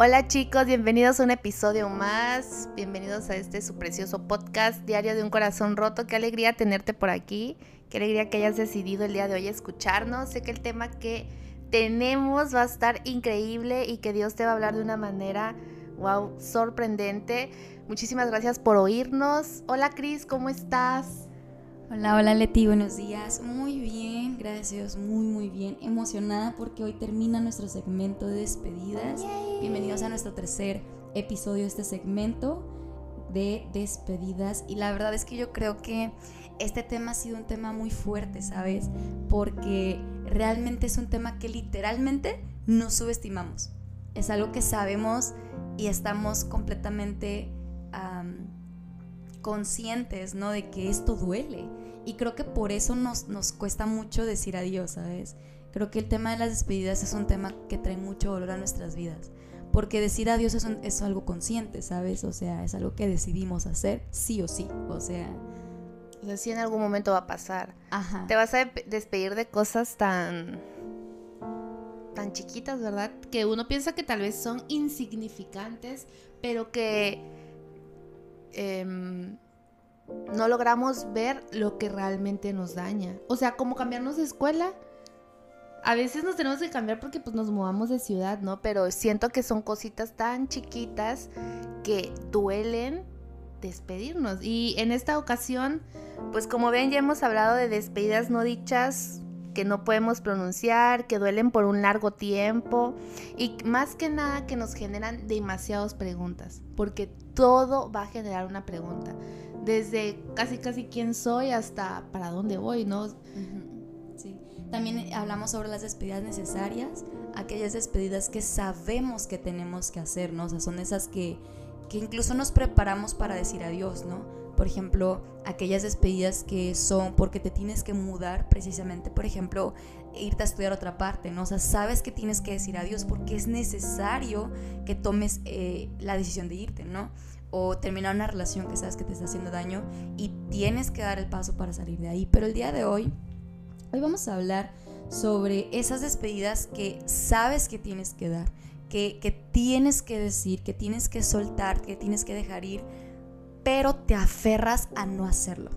Hola chicos, bienvenidos a un episodio más. Bienvenidos a este su precioso podcast, Diario de un Corazón Roto. Qué alegría tenerte por aquí. Qué alegría que hayas decidido el día de hoy escucharnos. Sé que el tema que tenemos va a estar increíble y que Dios te va a hablar de una manera, wow, sorprendente. Muchísimas gracias por oírnos. Hola Cris, ¿cómo estás? Hola, hola Leti, buenos días. Muy bien, gracias, muy muy bien. Emocionada porque hoy termina nuestro segmento de despedidas. Bienvenidos a nuestro tercer episodio de este segmento de despedidas. Y la verdad es que yo creo que este tema ha sido un tema muy fuerte, ¿sabes? Porque realmente es un tema que literalmente nos subestimamos. Es algo que sabemos y estamos completamente conscientes, ¿no? De que esto duele. Y creo que por eso nos, nos cuesta mucho decir adiós, ¿sabes? Creo que el tema de las despedidas es un tema que trae mucho dolor a nuestras vidas. Porque decir adiós es, es algo consciente, ¿sabes? O sea, es algo que decidimos hacer sí o sí. O sea... O sea, sí en algún momento va a pasar. Ajá. Te vas a despedir de cosas tan tan chiquitas, ¿verdad? Que uno piensa que tal vez son insignificantes, pero que Em, no logramos ver lo que realmente nos daña. O sea, como cambiarnos de escuela. A veces nos tenemos que cambiar porque pues nos mudamos de ciudad, ¿no? Pero siento que son cositas tan chiquitas que duelen despedirnos. Y en esta ocasión, pues como ven, ya hemos hablado de despedidas no dichas que no podemos pronunciar, que duelen por un largo tiempo y más que nada que nos generan demasiadas preguntas, porque todo va a generar una pregunta, desde casi casi quién soy hasta para dónde voy, ¿no? Sí. También hablamos sobre las despedidas necesarias, aquellas despedidas que sabemos que tenemos que hacer, ¿no? O sea, son esas que, que incluso nos preparamos para decir adiós, ¿no? Por ejemplo, aquellas despedidas que son porque te tienes que mudar precisamente, por ejemplo, irte a estudiar otra parte, ¿no? O sea, sabes que tienes que decir adiós porque es necesario que tomes eh, la decisión de irte, ¿no? O terminar una relación que sabes que te está haciendo daño y tienes que dar el paso para salir de ahí. Pero el día de hoy, hoy vamos a hablar sobre esas despedidas que sabes que tienes que dar, que, que tienes que decir, que tienes que soltar, que tienes que dejar ir pero te aferras a no hacerlo.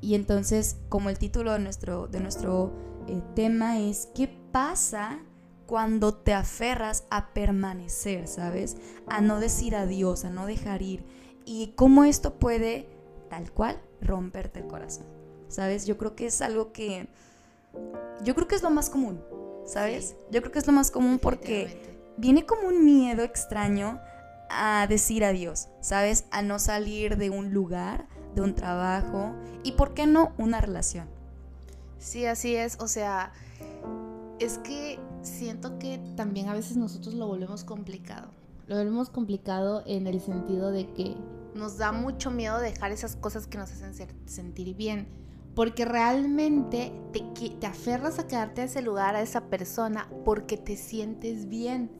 Y entonces, como el título de nuestro, de nuestro eh, tema es, ¿qué pasa cuando te aferras a permanecer, ¿sabes? A no decir adiós, a no dejar ir. Y cómo esto puede, tal cual, romperte el corazón, ¿sabes? Yo creo que es algo que... Yo creo que es lo más común, ¿sabes? Yo creo que es lo más común porque viene como un miedo extraño a decir adiós, ¿sabes? A no salir de un lugar, de un trabajo y, ¿por qué no, una relación? Sí, así es. O sea, es que siento que también a veces nosotros lo volvemos complicado. Lo volvemos complicado en el sentido de que nos da mucho miedo dejar esas cosas que nos hacen sentir bien. Porque realmente te, te aferras a quedarte a ese lugar, a esa persona, porque te sientes bien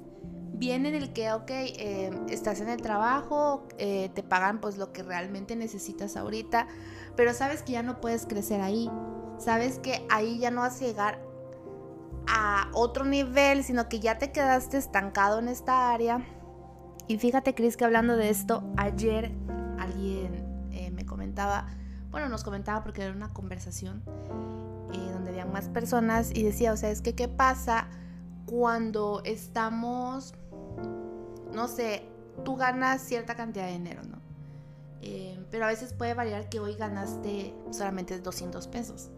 bien en el que, ok, eh, estás en el trabajo, eh, te pagan pues lo que realmente necesitas ahorita, pero sabes que ya no puedes crecer ahí, sabes que ahí ya no vas a llegar a otro nivel, sino que ya te quedaste estancado en esta área. Y fíjate, Cris, que hablando de esto, ayer alguien eh, me comentaba, bueno, nos comentaba porque era una conversación donde habían más personas y decía, o sea, es que qué pasa cuando estamos no sé, tú ganas cierta cantidad de dinero, ¿no? Eh, pero a veces puede variar que hoy ganaste solamente 200 pesos.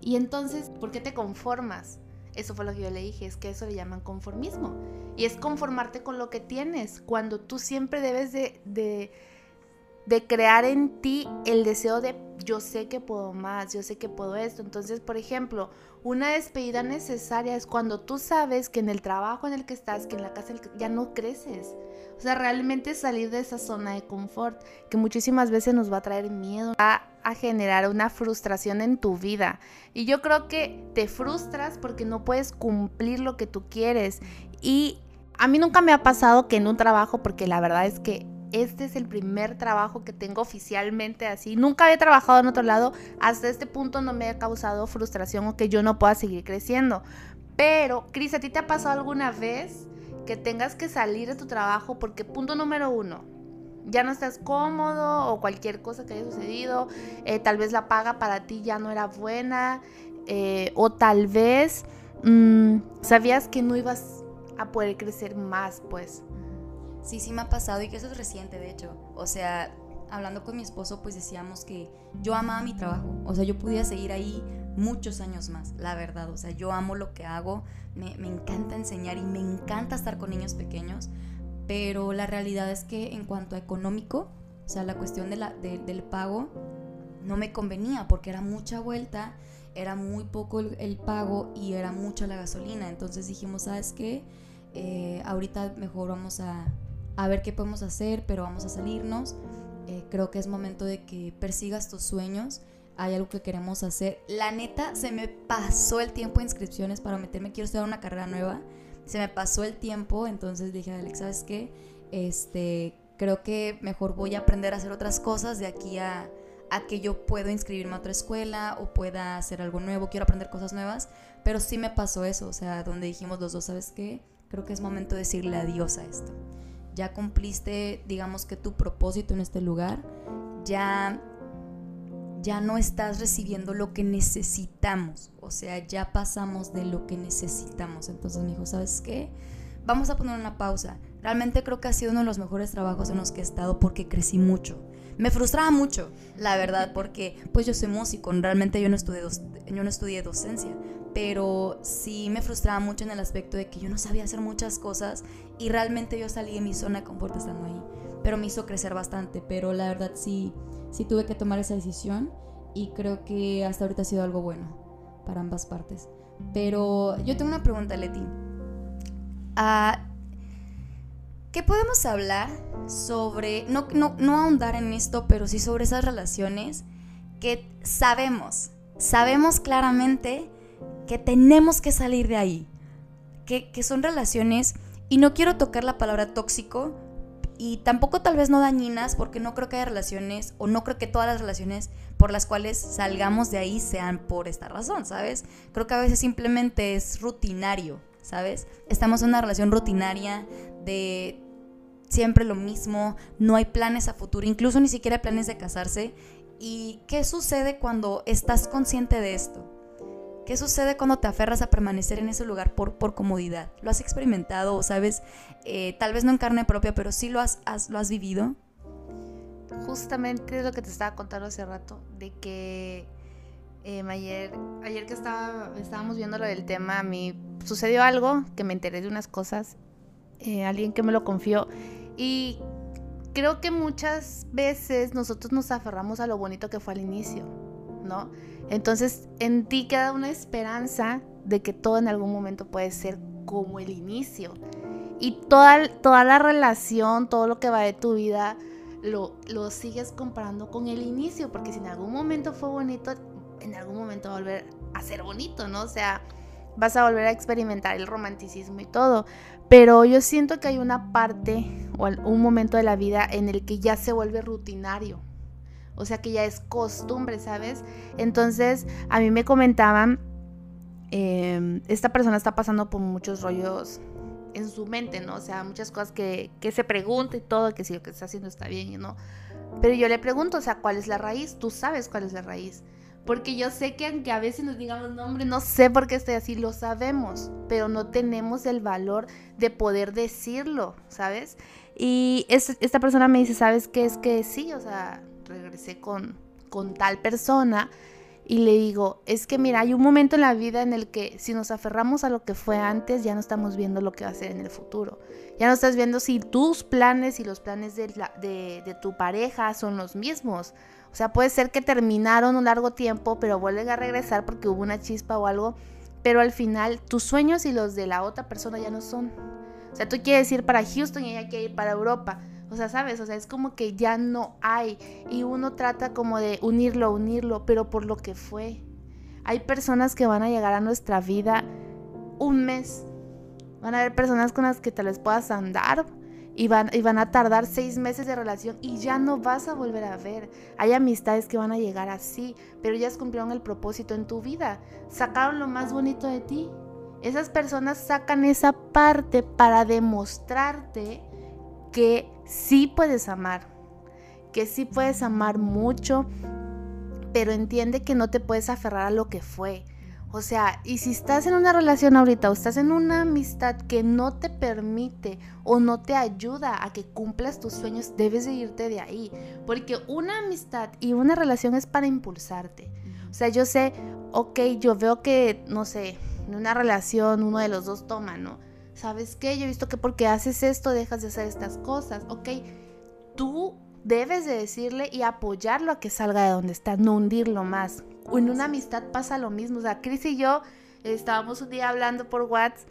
Y entonces, ¿por qué te conformas? Eso fue lo que yo le dije, es que eso le llaman conformismo. Y es conformarte con lo que tienes, cuando tú siempre debes de, de, de crear en ti el deseo de yo sé que puedo más, yo sé que puedo esto. Entonces, por ejemplo, una despedida necesaria es cuando tú sabes que en el trabajo en el que estás, que en la casa ya no creces. O sea, realmente salir de esa zona de confort, que muchísimas veces nos va a traer miedo, a, a generar una frustración en tu vida. Y yo creo que te frustras porque no puedes cumplir lo que tú quieres. Y a mí nunca me ha pasado que en un trabajo, porque la verdad es que este es el primer trabajo que tengo oficialmente así. Nunca había trabajado en otro lado. Hasta este punto no me ha causado frustración o que yo no pueda seguir creciendo. Pero, Cris, ¿a ti te ha pasado alguna vez que tengas que salir de tu trabajo porque punto número uno, ya no estás cómodo o cualquier cosa que haya sucedido, eh, tal vez la paga para ti ya no era buena eh, o tal vez mm, sabías que no ibas a poder crecer más, pues. Sí, sí me ha pasado y que eso es reciente, de hecho. O sea, hablando con mi esposo, pues decíamos que yo amaba mi trabajo. O sea, yo podía seguir ahí muchos años más, la verdad. O sea, yo amo lo que hago, me, me encanta enseñar y me encanta estar con niños pequeños. Pero la realidad es que en cuanto a económico, o sea, la cuestión de la, del pago no me convenía porque era mucha vuelta, era muy poco el, pago y era mucha la gasolina. Entonces dijimos, ¿sabes qué? Eh, ahorita mejor vamos a, a ver qué podemos hacer, pero vamos a salirnos. Eh, creo que es momento de que persigas tus sueños. Hay algo que queremos hacer. La neta, se me pasó el tiempo de inscripciones para meterme. Quiero estudiar una carrera nueva. Se me pasó el tiempo, entonces dije, Alex, ¿sabes qué? Este, creo que mejor voy a aprender a hacer otras cosas de aquí a, a que yo pueda inscribirme a otra escuela o pueda hacer algo nuevo. Quiero aprender cosas nuevas. Pero sí me pasó eso, o sea, donde dijimos los dos, ¿sabes qué? Creo que es momento de decirle adiós a esto ya cumpliste, digamos que tu propósito en este lugar, ya ya no estás recibiendo lo que necesitamos, o sea, ya pasamos de lo que necesitamos. Entonces me dijo, ¿sabes qué? Vamos a poner una pausa. Realmente creo que ha sido uno de los mejores trabajos en los que he estado porque crecí mucho. Me frustraba mucho, la verdad, porque pues yo soy músico, realmente yo no estudié, yo no estudié docencia, pero sí me frustraba mucho en el aspecto de que yo no sabía hacer muchas cosas y realmente yo salí de mi zona de confort estando ahí. Pero me hizo crecer bastante, pero la verdad sí, sí tuve que tomar esa decisión y creo que hasta ahorita ha sido algo bueno para ambas partes. Pero yo tengo una pregunta, Leti. Ah, ¿Qué podemos hablar sobre, no, no, no ahondar en esto, pero sí sobre esas relaciones que sabemos, sabemos claramente que tenemos que salir de ahí, que, son relaciones, y no quiero tocar la palabra tóxico, y tampoco tal vez no dañinas, porque no creo que haya relaciones, o no creo que todas las relaciones por las cuales salgamos de ahí sean por esta razón, ¿sabes? Creo que a veces simplemente es rutinario, ¿sabes? Estamos en una relación rutinaria de siempre lo mismo, no hay planes a futuro, incluso ni siquiera planes de casarse. ¿Y qué sucede cuando estás consciente de esto? ¿Qué sucede cuando te aferras a permanecer en ese lugar por, por comodidad? ¿Lo has experimentado o sabes, eh, tal vez no en carne propia, pero sí lo has, lo has vivido? Justamente es lo que te estaba contando hace rato, de que em, ayer, ayer que estábamos viendo lo del tema, a mí sucedió algo que me enteré de unas cosas, eh, alguien que me lo confió, y creo que muchas veces nosotros nos aferramos a lo bonito que fue al inicio, ¿no? Entonces en ti queda una esperanza de que todo en algún momento puede ser como el inicio. Y toda, toda la relación, todo lo que va de tu vida, lo, lo sigues comparando con el inicio, porque si en algún momento fue bonito, en algún momento va a volver a ser bonito, ¿no? O sea, vas a volver a experimentar el romanticismo y todo. Pero yo siento que hay una parte o un momento de la vida en el que ya se vuelve rutinario o sea que ya es costumbre, ¿sabes? Entonces a mí me comentaban, em, esta persona está pasando por muchos rollos en su mente, ¿no? O sea, muchas cosas que, se pregunta y todo, que si lo que está haciendo está bien, ¿no? Pero yo le pregunto, o sea, ¿cuál es la raíz? Tú sabes cuál es la raíz. Porque yo sé que aunque a veces nos digamos, no, no sé por qué estoy así, lo sabemos, pero no tenemos el valor de poder decirlo, ¿sabes? Y esta persona me dice, ¿sabes qué? Es que sí, o sea, regresé con, con tal persona y le digo, es que mira, hay un momento en la vida en el que si nos aferramos a lo que fue antes, ya no estamos viendo lo que va a ser en el futuro. Ya no estás viendo si tus planes y los planes de, de, de tu pareja son los mismos. O sea, puede ser que terminaron un largo tiempo, pero vuelven a regresar porque hubo una chispa o algo. Pero al final, tus sueños y los de la otra persona ya no son. Sea, tú quieres ir para Houston y ella quiere ir para Europa o sea, ¿sabes? O sea, es como que ya no hay. Y uno trata como de unirlo, unirlo, pero por lo que fue. Hay personas que van a llegar a nuestra vida un mes. Van a haber personas con las que te les puedas andar y van, y van a tardar seis meses de relación y ya no vas a volver a ver. Hay amistades que van a llegar así, pero ellas cumplieron el propósito en tu vida. Sacaron lo más bonito de ti Esas personas sacan esa parte para demostrarte que sí puedes amar, que sí puedes amar mucho, pero entiende que no te puedes aferrar a lo que fue. O sea, y si estás en una relación ahorita o estás en una amistad que no te permite o no te ayuda a que cumplas tus sueños, debes de irte de ahí. Porque una amistad y una relación es para impulsarte. O sea, yo sé, ok, yo veo que, no sé, en una relación uno de los dos toma, ¿no? ¿Sabes qué? Yo he visto que porque haces esto dejas de hacer estas cosas, ok. Tú debes de decirle y apoyarlo a que salga de donde está, no hundirlo más en una amistad pasa lo mismo. O sea, Chris y yo estábamos un día hablando por WhatsApp.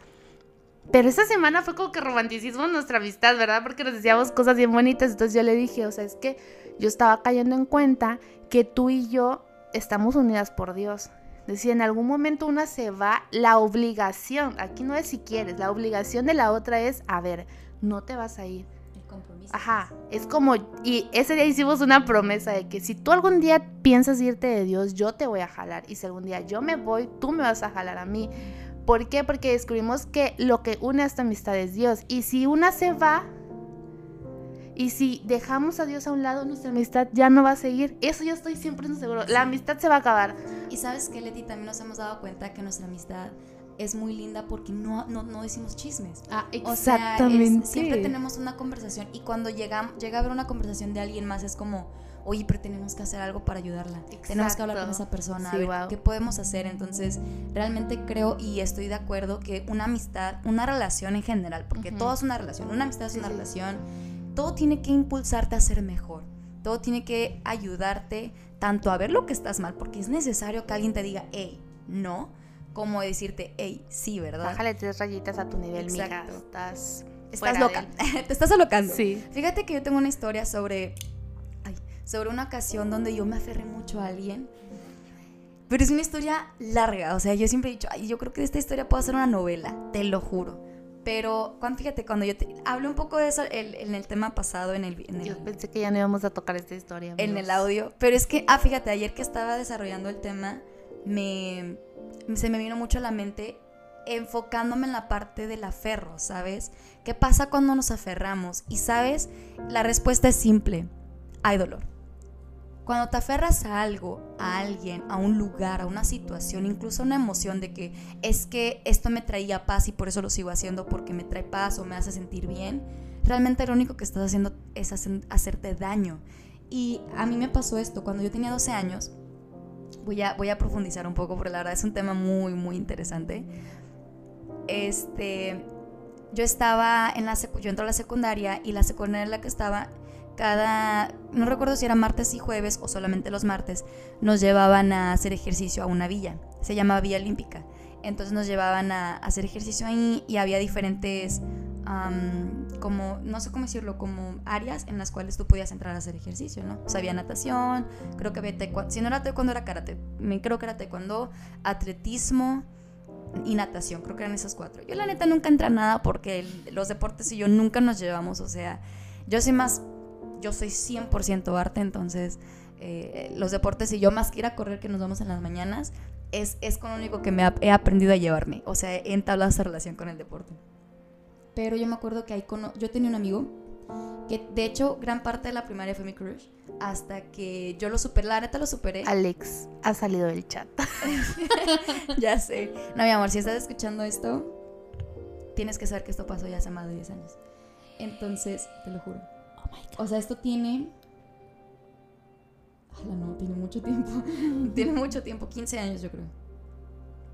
Pero esa semana fue como que romanticismo nuestra amistad, ¿verdad? Porque nos decíamos cosas bien bonitas. Entonces yo le dije, o sea, es que yo estaba cayendo en cuenta que tú y yo estamos unidas por Dios. Decía, en algún momento una se va, la obligación, aquí no es si quieres, la obligación de la otra es, a ver, no te vas a ir compromiso. Ajá, es como, y ese día hicimos una promesa de que si tú algún día piensas irte de Dios, yo te voy a jalar. Y si algún día yo me voy, tú me vas a jalar a mí. ¿Por qué? Porque descubrimos que lo que une a esta amistad es Dios. Y si una se va, y si dejamos a Dios a un lado, nuestra amistad ya no va a seguir. Eso yo estoy siempre seguro. La amistad se va a acabar. Y sabes que, Leti, también nos hemos dado cuenta que nuestra amistad es muy linda porque no, no, no decimos chismes. Ah, exactamente. siempre tenemos una conversación y cuando llega, llega a haber una conversación de alguien más es como, oye, pero tenemos que hacer algo para ayudarla. Tenemos que hablar con esa persona, a ver qué podemos hacer. Entonces, realmente creo y estoy de acuerdo que una amistad, una relación en general, porque todo es una relación, una amistad es una relación, todo tiene que impulsarte a ser mejor. Todo tiene que ayudarte tanto a ver lo que estás mal, porque es necesario que alguien te diga, hey, no, como decirte, hey, sí, ¿verdad? Bájale tres rayitas a tu nivel, mija. Estás. Estás loca. Te estás alocando. Sí. Fíjate que yo tengo una historia sobre. Ay, sobre una ocasión donde yo me aferré mucho a alguien. Pero es una historia larga. O sea, yo siempre he dicho, ay, yo creo que esta historia puede ser una novela. Te lo juro. Pero cuando, fíjate, cuando yo te hablé un poco de eso en el tema pasado, en el, en Yo pensé que ya no íbamos a tocar esta historia. En el audio. Pero es que, ah, fíjate, ayer que estaba desarrollando el tema, me, se me vino mucho a la mente enfocándome en la parte del aferro, ¿sabes? ¿Qué pasa cuando nos aferramos? Y sabes, la respuesta es simple, hay dolor. Cuando te aferras a algo, a alguien, a un lugar, a una situación, incluso a una emoción de que es que esto me traía paz y por eso lo sigo haciendo porque me trae paz o me hace sentir bien, realmente lo único que estás haciendo es hacerte daño. Y a mí me pasó esto, cuando yo tenía 12 años, voy a, voy a profundizar un poco porque la verdad es un tema muy, muy interesante. Este, yo estaba en la, yo entro a la secundaria y la secundaria en la que estaba, cada, no recuerdo si era martes y jueves o solamente los martes, nos llevaban a hacer ejercicio a una villa, se llamaba Villa Olímpica. Entonces nos llevaban a hacer ejercicio ahí y había diferentes como, no sé cómo decirlo, como áreas en las cuales tú podías entrar a hacer ejercicio, ¿no? O sea, había natación, creo que había taekwondo, si no era taekwondo era karate, creo que era taekwondo, atletismo y natación, creo que eran esas cuatro. Yo la neta nunca entré a nada porque los deportes y yo nunca nos llevamos, o sea, yo soy más, yo soy 100% arte, entonces eh, los deportes y yo más que ir a correr que nos vamos en las mañanas, es, es con lo único que me he aprendido a llevarme, o sea, he entablado esa relación con el deporte. Pero yo me acuerdo que ahí yo tenía un amigo que de hecho gran parte de la primaria fue mi crush hasta que yo lo superé, la neta lo superé. Alex ha salido del chat. ya sé. No, mi amor, si estás escuchando esto, tienes que saber que esto pasó ya hace más de 10 años. Entonces, te lo juro. O sea, esto tiene... no, tiene mucho tiempo. tiene mucho tiempo, 15 años yo creo.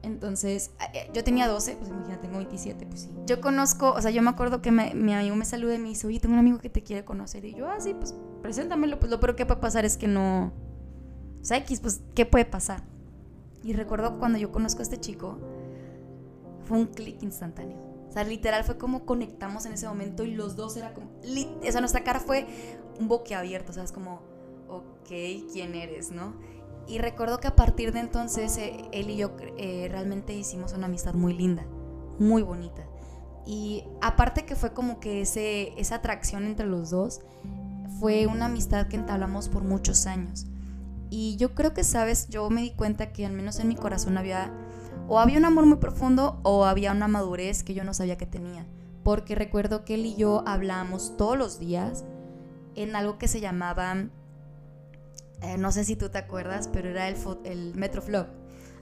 Entonces, eh, yo tenía 12, pues imagínate, tengo 27, pues sí. Yo conozco, o sea, yo me acuerdo que mi amigo me saluda y me dice, oye, tengo un amigo que te quiere conocer. Y yo, ah, sí, pues preséntamelo. Pues lo peor que puede pasar es que no. O sea, X, pues, ¿qué puede pasar? Y recuerdo cuando yo conozco a este chico, fue un clic instantáneo. Sea, literal fue como conectamos en ese momento y los dos era como. O sea, nuestra cara fue un boquiabierto, o sea, es como, ok, ¿quién eres, no? Y recuerdo que a partir de entonces eh, él y yo eh, realmente hicimos una amistad muy linda, muy bonita. Y aparte que fue como que ese, esa atracción entre los dos, fue una amistad que entablamos por muchos años. Y yo creo que, sabes, yo me di cuenta que al menos en mi corazón había O había un amor muy profundo o había una madurez que yo no sabía que tenía. Porque recuerdo que él y yo hablábamos todos los días en algo que se llamaba, eh, no sé si tú te acuerdas, pero era el, el Metroflog.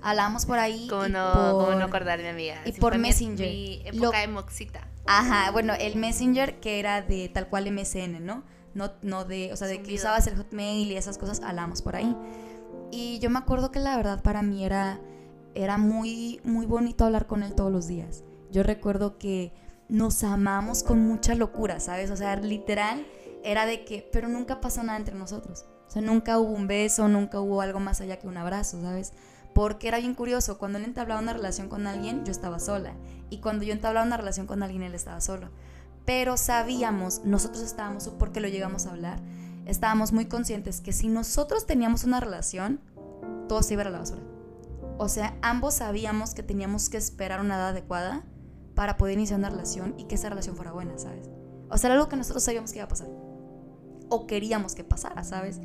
Hablábamos por ahí. ¿Cómo no, por, no acordarme, amiga? Y por Messenger. Mi, época de moxita. Ajá, bueno, el Messenger que era de tal cual MSN, ¿no? No, no de, o sea, de que usabas el Hotmail y esas cosas, hablamos por ahí. Y yo me acuerdo que la verdad para mí era, era muy, muy bonito hablar con él todos los días. Yo recuerdo que nos amamos con mucha locura, ¿sabes? O sea, literal era de que, pero nunca pasó nada entre nosotros. O sea, nunca hubo un beso, nunca hubo algo más allá que un abrazo, ¿sabes? Porque era bien curioso, cuando él entablaba una relación con alguien, yo estaba sola. Y cuando yo entablaba una relación con alguien, él estaba solo. Pero sabíamos, nosotros estábamos, porque lo llegamos a hablar, estábamos muy conscientes que si nosotros teníamos una relación, todo se iba a la basura. O sea, ambos sabíamos que teníamos que esperar una edad adecuada para poder iniciar una relación y que esa relación fuera buena, ¿sabes? O sea, era algo que nosotros sabíamos que iba a pasar. O queríamos que pasara, ¿sabes?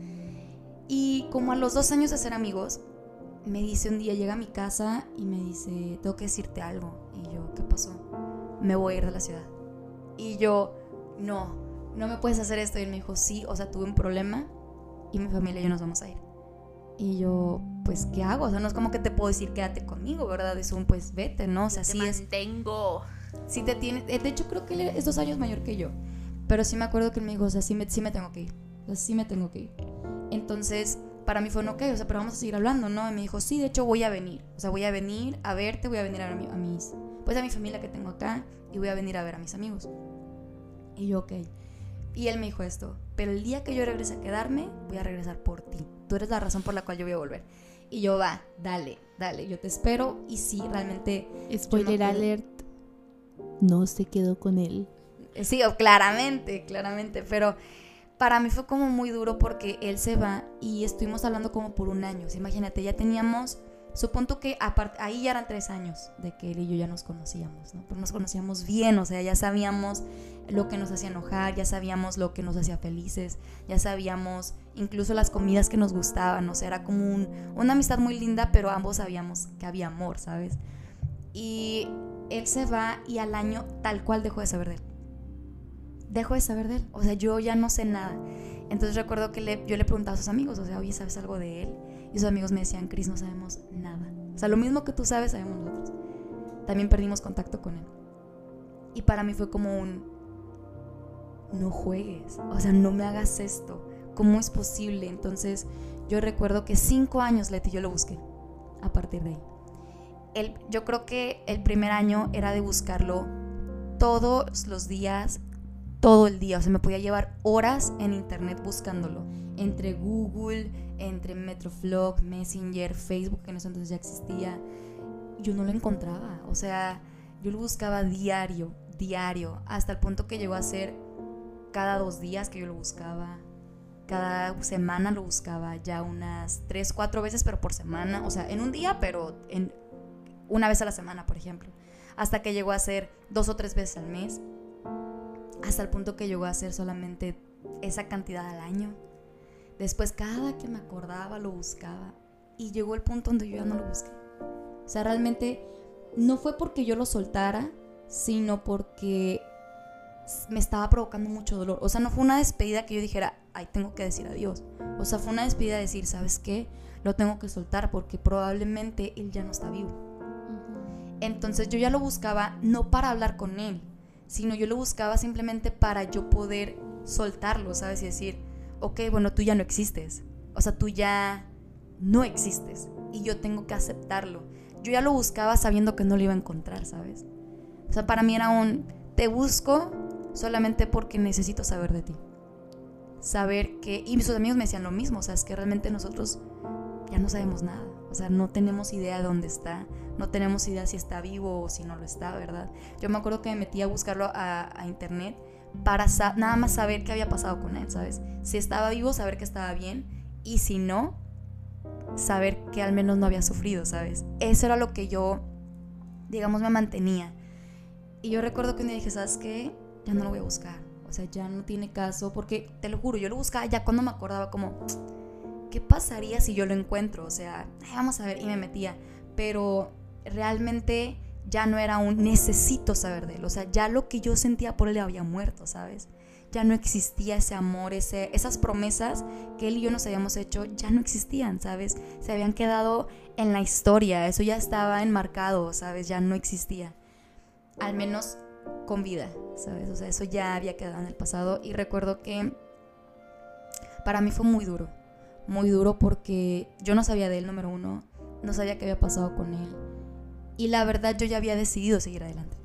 Y como a los dos años de ser amigos, me dice un día, llega a mi casa y me dice, tengo que decirte algo. Y yo, ¿qué pasó? Me voy a ir de la ciudad. Y yo, no, no me puedes hacer esto. Y él me dijo, sí, o sea, tuve un problema y mi familia y yo nos vamos a ir. Y yo, pues, ¿qué hago? O sea, no es como que te puedo decir, quédate conmigo, ¿verdad? Es un, pues, vete, ¿no? O sea, sí es. mantengo. Sí te tiene. De hecho, creo que él es dos años mayor que yo. Pero sí me acuerdo que él me dijo, o sea, sí me, sí me tengo que ir. O sea, sí me tengo que ir. Entonces, para mí fue, no, ok, o sea, pero vamos a seguir hablando, ¿no? Y me dijo, sí, de hecho voy a venir. O sea, voy a venir a verte, voy a venir a, a mis, pues a mi familia que tengo acá y voy a venir a ver a mis amigos. Y yo, ok. Y él me dijo esto, pero el día que yo regrese a quedarme, voy a regresar por ti. Tú eres la razón por la cual yo voy a volver. Y yo, va, dale, dale, yo te espero. Y sí, realmente... Spoiler alert, no se quedó con él. Sí, claramente, claramente, pero para mí fue como muy duro porque él se va y estuvimos hablando como por un año. imagínate, ya teníamos, supongo que ahí ya eran tres años de que él y yo ya nos conocíamos, ¿no? Pero nos conocíamos bien, o sea, ya sabíamos lo que nos hacía enojar, ya sabíamos lo que nos hacía felices, ya sabíamos incluso las comidas que nos gustaban, o sea, era como una amistad muy linda, pero ambos sabíamos que había amor, ¿sabes? Y él se va y al año tal cual dejó de saber de él dejo de saber de él. O sea, yo ya no sé nada. Entonces recuerdo que yo le preguntaba a sus amigos, o sea, oye, ¿sabes algo de él? Y sus amigos me decían, Cris, no sabemos nada. O sea, lo mismo que tú sabes, sabemos nosotros. También perdimos contacto con él. Y para mí fue como un, no juegues, o sea, no me hagas esto. ¿Cómo es posible? Entonces yo recuerdo que cinco años, Leti, yo lo busqué a partir de ahí. Yo creo que el primer año era de buscarlo todos los días, todo el día. O sea, me podía llevar horas en internet buscándolo. Entre Google, entre Metroflog, Messenger, Facebook, que en ese entonces ya existía. Yo no lo encontraba. O sea, yo lo buscaba diario, diario. Hasta el punto que llegó a ser cada dos días que yo lo buscaba. Cada semana lo buscaba ya unas tres, cuatro veces, pero por semana. O sea, en un día, pero en una vez a la semana, por ejemplo. Hasta que llegó a ser dos o tres veces al mes hasta el punto que llegó a hacer solamente esa cantidad al año. Después cada que me acordaba lo buscaba y llegó el punto donde yo ya no lo busqué. O sea, realmente no fue porque yo lo soltara, sino porque me estaba provocando mucho dolor. O sea, no fue una despedida que yo dijera, ay, tengo que decir adiós. O sea, fue una despedida de decir, ¿sabes qué? Lo tengo que soltar porque probablemente él ya no está vivo. Entonces yo ya lo buscaba no para hablar con él, sino yo lo buscaba simplemente para yo poder soltarlo, ¿sabes? Y decir, ok, bueno, tú ya no existes. O sea, tú ya no existes y yo tengo que aceptarlo. Yo ya lo buscaba sabiendo que no lo iba a encontrar, ¿sabes? O sea, para mí era un, te busco solamente porque necesito saber de ti. Saber que, y sus amigos me decían lo mismo, o sea, es que realmente nosotros ya no sabemos nada. O sea, no tenemos idea de dónde está, no tenemos idea si está vivo o si no lo está, ¿verdad? Yo me acuerdo que me metí a buscarlo a, internet para nada más saber qué había pasado con él, ¿sabes? Si estaba vivo, saber que estaba bien y si no, saber que al menos no había sufrido, ¿sabes? Eso era lo que yo, digamos, me mantenía. Y yo recuerdo que un día dije, ¿sabes qué? Ya no lo voy a buscar. O sea, ya no tiene caso, porque te lo juro, yo lo buscaba ya cuando me acordaba como ¿qué pasaría si yo lo encuentro? O sea, vamos a ver, y me metía. Pero realmente ya no era un necesito saber de él, o sea, ya lo que yo sentía por él había muerto, ¿sabes? Ya no existía ese amor, ese, esas promesas que él y yo nos habíamos hecho, ya no existían, ¿sabes? Se habían quedado en la historia, eso ya estaba enmarcado, ¿sabes? Ya no existía. Al menos con vida, ¿sabes? O sea, eso ya había quedado en el pasado y recuerdo que para mí fue muy duro, muy duro porque yo no sabía de él, número uno, no sabía qué había pasado con él y la verdad yo ya había decidido seguir adelante.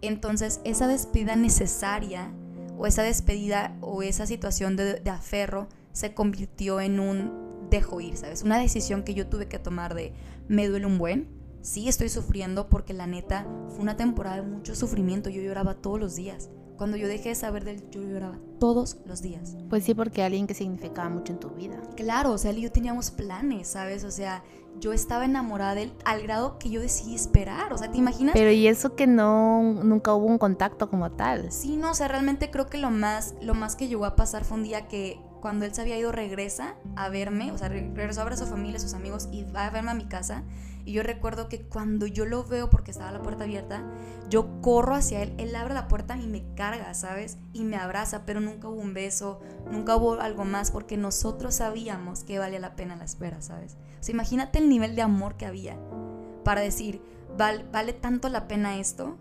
Entonces esa despedida necesaria o esa despedida o esa situación de, de aferro se convirtió en un dejo ir, ¿sabes? Una decisión que yo tuve que tomar de me duele un buen, sí estoy sufriendo porque la neta fue una temporada de mucho sufrimiento, yo lloraba todos los días. Cuando yo dejé de saber del yo lloraba todos los días. Pues sí, porque alguien que significaba mucho en tu vida. Claro, o sea, él y yo teníamos planes, ¿sabes? O sea, yo estaba enamorada de él al grado que yo decidí esperar. O sea, ¿te imaginas? Pero y eso que no nunca hubo un contacto como tal. Sí, no, o sea, realmente creo que lo más lo más que llegó a pasar fue un día que cuando él se había ido regresa a verme, o sea, regresó a ver a su familia, a sus amigos y va a verme a mi casa. Y yo recuerdo que cuando yo lo veo porque estaba la puerta abierta, yo corro hacia él, él abre la puerta y me carga, ¿sabes? Y me abraza, pero nunca hubo un beso, nunca hubo algo más porque nosotros sabíamos que valía la pena la espera, ¿sabes? O sea, imagínate el nivel de amor que había para decir, vale, vale tanto la pena esto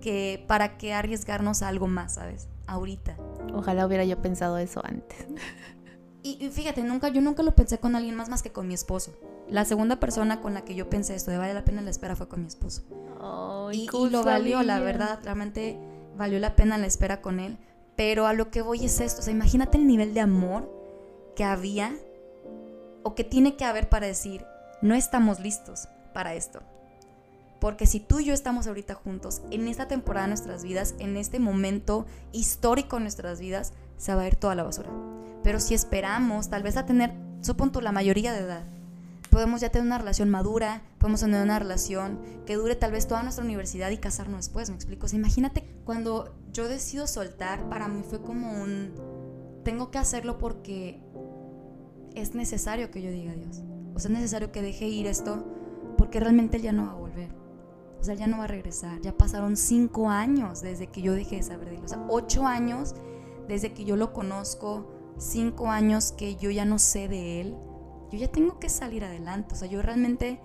que para qué arriesgarnos a algo más, ¿sabes? Ahorita. Ojalá hubiera yo pensado eso antes. Y, fíjate, nunca, yo nunca lo pensé con alguien más más que con mi esposo. La segunda persona con la que yo pensé esto de vale la pena la espera fue con mi esposo. y, lo valió, la verdad, realmente valió la pena la espera con él. Pero a lo que voy es esto, o sea, imagínate el nivel de amor que había o que tiene que haber para decir, no estamos listos para esto. Porque si tú y yo estamos ahorita juntos, en esta temporada de nuestras vidas, en este momento histórico de nuestras vidas, se va a ir toda la basura. Pero si esperamos, tal vez a tener, supongo la mayoría de edad, podemos ya tener una relación madura, podemos tener una relación que dure tal vez toda nuestra universidad y casarnos después, ¿me explico? imagínate, cuando yo decido soltar, para mí fue como un, tengo que hacerlo porque es necesario que yo diga adiós. O sea, es necesario que deje ir esto porque realmente él ya no va a volver. O sea, ya no va a regresar. Ya pasaron cinco años desde que yo dejé de saber de él. O sea, ocho años desde que yo lo conozco, cinco años que yo ya no sé de él, yo ya tengo que salir adelante. O sea, yo realmente,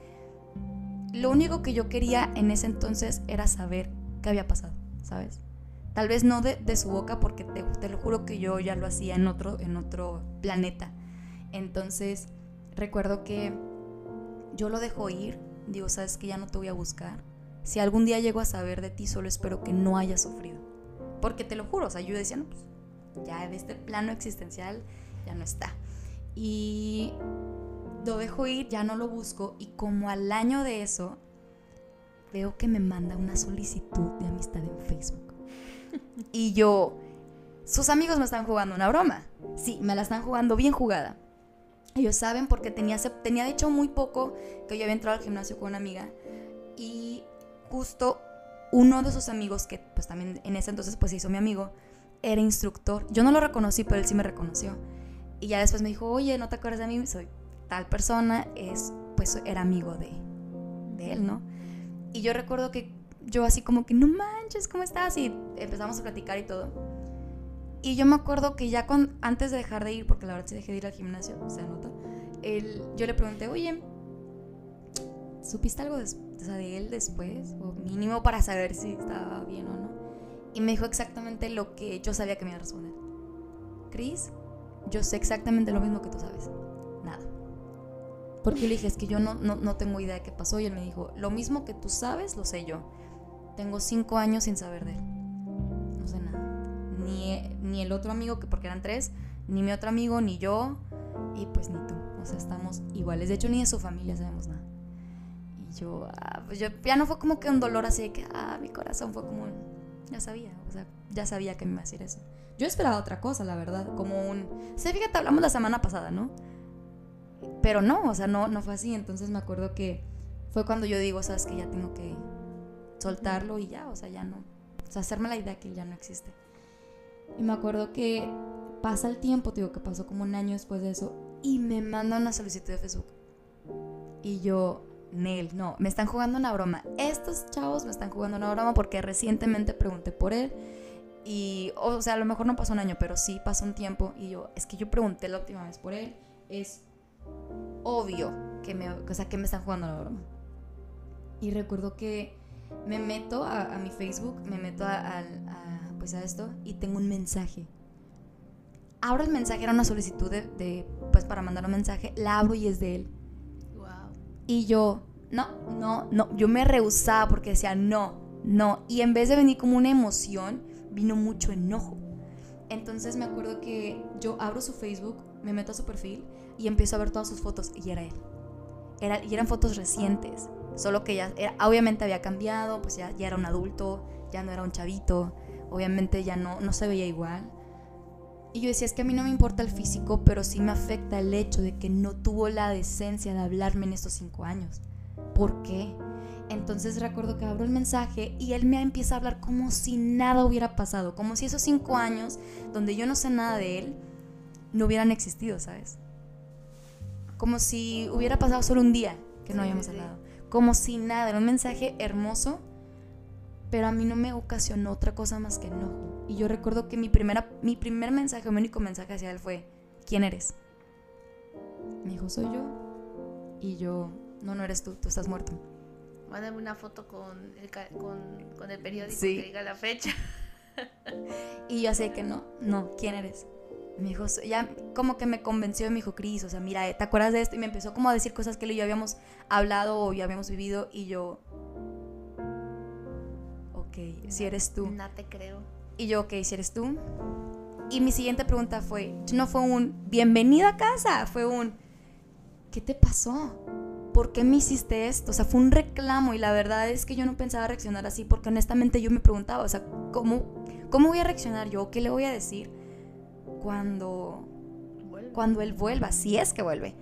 lo único que yo quería en ese entonces era saber qué había pasado, ¿sabes? Tal vez no de, su boca, porque te, te, lo juro que yo ya lo hacía en otro, en otro planeta. Entonces, recuerdo que yo lo dejo ir, digo, sabes que ya no te voy a buscar. Si algún día llego a saber de ti, solo espero que no hayas sufrido. Porque te lo juro, o sea, yo decía, no, pues ya de este plano existencial ya no está. Y lo dejo ir, ya no lo busco y como al año de eso veo que me manda una solicitud de amistad en Facebook. y yo, sus amigos me están jugando una broma. Sí, me la están jugando bien jugada. Ellos saben porque tenía, tenía de hecho muy poco que yo había entrado al gimnasio con una amiga y justo uno de sus amigos, que pues también en ese entonces pues se hizo mi amigo, era instructor. Yo no lo reconocí, pero él sí me reconoció. Y ya después me dijo, oye, ¿no te acuerdas de mí? Soy tal persona, es, pues era amigo de, de él, ¿no? Y yo recuerdo que yo así como que, no manches, ¿cómo estás? Y empezamos a platicar y todo. Y yo me acuerdo que ya con, antes de dejar de ir, porque la verdad sí dejé de ir al gimnasio, se nota, él, yo le pregunté, oye, ¿supiste algo de, de él después? O mínimo para saber si estaba bien o no. Y me dijo exactamente lo que yo sabía que me iba a responder. Chris, yo sé exactamente lo mismo que tú sabes. Porque le dije, es que yo no, no, tengo idea de qué pasó. Y él me dijo, lo mismo que tú sabes, lo sé yo. Tengo cinco años sin saber de él. No sé nada. Ni, ni el otro amigo, que porque eran tres, ni mi otro amigo, ni yo. Y pues ni tú. O sea, estamos iguales. De hecho, ni de su familia sabemos nada. Y yo, ah, pues yo, ya no fue como que un dolor así de que, ah, mi corazón fue como un ya sabía, o sea, ya sabía que me iba a decir eso. Yo esperaba otra cosa, la verdad, como un... Sí, fíjate, hablamos la semana pasada, ¿no? Pero no, o sea, no, no fue así. Entonces me acuerdo que fue cuando yo digo, sabes que ya tengo que soltarlo y ya, o sea, ya no. O sea, hacerme la idea que ya no existe. Y me acuerdo que pasa el tiempo, digo que pasó como un año después de eso, y me manda una solicitud de Facebook. Y yo, Nel, no, me están jugando una broma. Estos chavos me están jugando una broma porque recientemente pregunté por él. Y, o sea, a lo mejor no pasó un año, pero sí pasó un tiempo. Y yo, es que yo pregunté la última vez por él. Es obvio que me, o sea, que me están jugando una broma. Y recuerdo que me meto a, mi Facebook, me meto a, pues a esto y tengo un mensaje. Abro el mensaje, era una solicitud de, pues para mandar un mensaje, la abro y es de él. Y yo, no, no, no, yo me rehusaba porque decía, no, no. Y en vez de venir como una emoción, vino mucho enojo. Entonces me acuerdo que yo abro su Facebook, me meto a su perfil y empiezo a ver todas sus fotos y era él. Era, y eran fotos recientes, solo que ya, obviamente había cambiado, pues ya, ya era un adulto, ya no era un chavito, obviamente ya no, no se veía igual. Y yo decía, es que a mí no me importa el físico, pero sí me afecta el hecho de que no tuvo la decencia de hablarme en estos cinco años. ¿Por qué? Entonces recuerdo que abro el mensaje y él me empieza a hablar como si nada hubiera pasado, como si esos cinco años donde yo no sé nada de él no hubieran existido, ¿sabes? Como si hubiera pasado solo un día que no habíamos hablado. Como si nada, era un mensaje hermoso, pero a mí no me ocasionó otra cosa más que enojo. Y yo recuerdo que mi, primera, mi primer mensaje, mi único mensaje hacia él fue, ¿quién eres? Me dijo, soy yo. Y yo, no, no eres tú, tú estás muerto. Mándame una foto con el, con, el periódico que diga la fecha. y yo así que no, no, ¿quién eres? Me dijo, ya como que me convenció, me dijo, Cris, o sea, mira, ¿te acuerdas de esto? Y me empezó como a decir cosas que él y yo habíamos hablado o ya habíamos vivido y yo, ok, si eres tú. No te creo. Y yo, ok, si eres tú. Y mi siguiente pregunta fue, no fue un, bienvenido a casa, fue un, ¿qué te pasó? ¿por qué me hiciste esto? O sea, fue un reclamo y la verdad es que yo no pensaba reaccionar así porque honestamente yo me preguntaba, o sea, ¿cómo, cómo voy a reaccionar yo? ¿Qué le voy a decir cuando, cuando él vuelva? Si es que vuelve.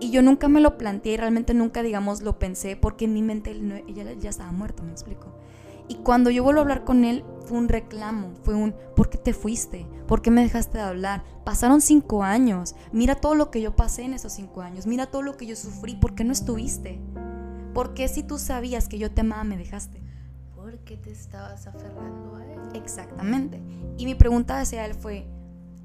Y yo nunca me lo planteé y realmente nunca, digamos, lo pensé porque en mi mente él, ella ya estaba muerto, me explico. Y cuando yo vuelvo a hablar con él, fue un reclamo, fue un, ¿por qué te fuiste? ¿Por qué me dejaste de hablar? Pasaron cinco años, mira todo lo que yo pasé en esos cinco años, mira todo lo que yo sufrí, ¿por qué no estuviste? ¿Por qué si tú sabías que yo te amaba me dejaste? Porque te estabas aferrando a él. Exactamente. Y mi pregunta hacia él fue,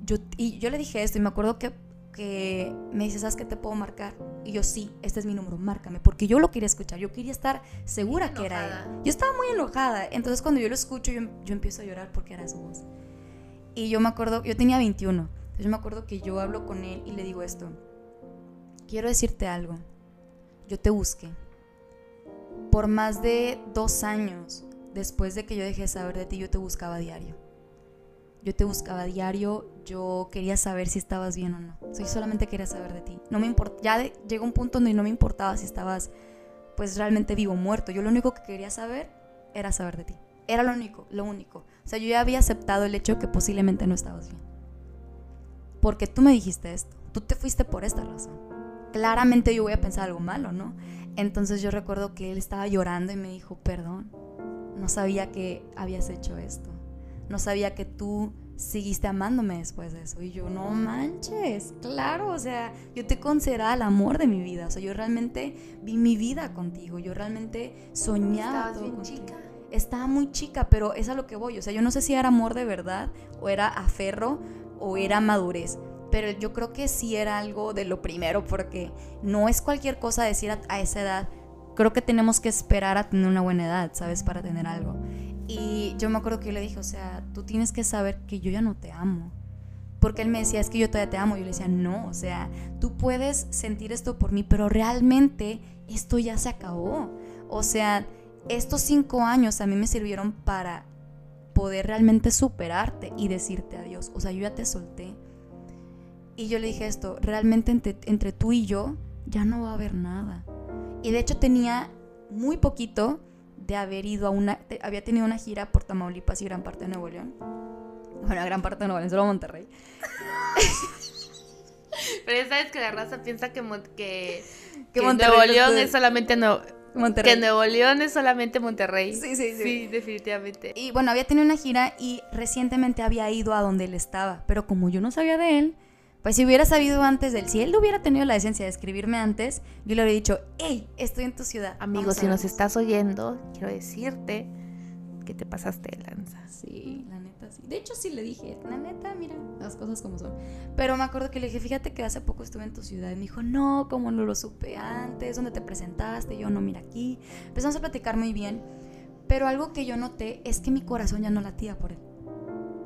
yo, y yo le dije esto y me acuerdo que que me dice, ¿sabes qué te puedo marcar? Y yo, sí, este es mi número, márcame, porque yo lo quería escuchar, yo quería estar segura que era él. Yo estaba muy enojada, entonces cuando yo lo escucho, yo, yo, empiezo a llorar porque era su voz. Y yo me acuerdo, yo tenía 21, entonces yo me acuerdo que yo hablo con él y le digo esto, quiero decirte algo, yo te busqué. Por más de dos años después de que yo dejé de saber de ti, yo te buscaba a diario yo te buscaba a diario, yo quería saber si estabas bien o no. yo solamente quería saber de ti. No me importa, ya llegó un punto donde no me importaba si estabas pues realmente vivo o muerto. Yo lo único que quería saber era saber de ti. Era lo único, lo único. O sea, yo ya había aceptado el hecho que posiblemente no estabas bien. Porque tú me dijiste esto. Tú te fuiste por esta razón. Claramente yo voy a pensar algo malo, ¿no? Entonces yo recuerdo que él estaba llorando y me dijo, perdón, no sabía que habías hecho esto no sabía que tú seguiste amándome después de eso. Y yo, no manches, claro, o sea, yo te consideraba el amor de mi vida. O sea, yo realmente vi mi vida contigo. Yo realmente soñaba. Estabas bien chica. Estaba muy chica, pero es a lo que voy. O sea, yo no sé si era amor de verdad, o era aferro, o era madurez. Pero yo creo que sí era algo de lo primero, porque no es cualquier cosa decir a, a esa edad. Creo que tenemos que esperar a tener una buena edad, ¿sabes? Para tener algo. Y yo me acuerdo que yo le dije, o sea, tú tienes que saber que yo ya no te amo. Porque él me decía, es que yo todavía te amo. Y yo le decía, no, o sea, tú puedes sentir esto por mí, pero realmente esto ya se acabó. O sea, estos cinco años a mí me sirvieron para poder realmente superarte y decirte adiós. O sea, yo ya te solté. Y yo le dije esto, realmente entre, entre tú y yo ya no va a haber nada. Y de hecho tenía muy poquito de haber ido a una, había tenido una gira por Tamaulipas y gran parte de Nuevo León. Bueno, gran parte de Nuevo León, solo Monterrey. Pero ya sabes que la raza piensa que, que, que, Nuevo León es solamente no, Monterrey. Que Nuevo León es solamente Monterrey. Sí, sí, sí. Sí, definitivamente. Y bueno, había tenido una gira y recientemente había ido a donde él estaba. Pero como yo no sabía de él, Pues si hubiera sabido antes del, si él hubiera tenido la decencia de escribirme antes, yo le habría dicho, hey, estoy en tu ciudad. Amigo, si nos estás oyendo, quiero decirte que te pasaste de lanza. Sí, la neta sí. De hecho sí le dije, la neta, mira, las cosas como son. Pero me acuerdo que le dije, fíjate que hace poco estuve en tu ciudad. Y me dijo, no, como no lo supe antes, ¿dónde te presentaste? Yo no, mira aquí. Empezamos a platicar muy bien. Pero algo que yo noté es que mi corazón ya no latía por él.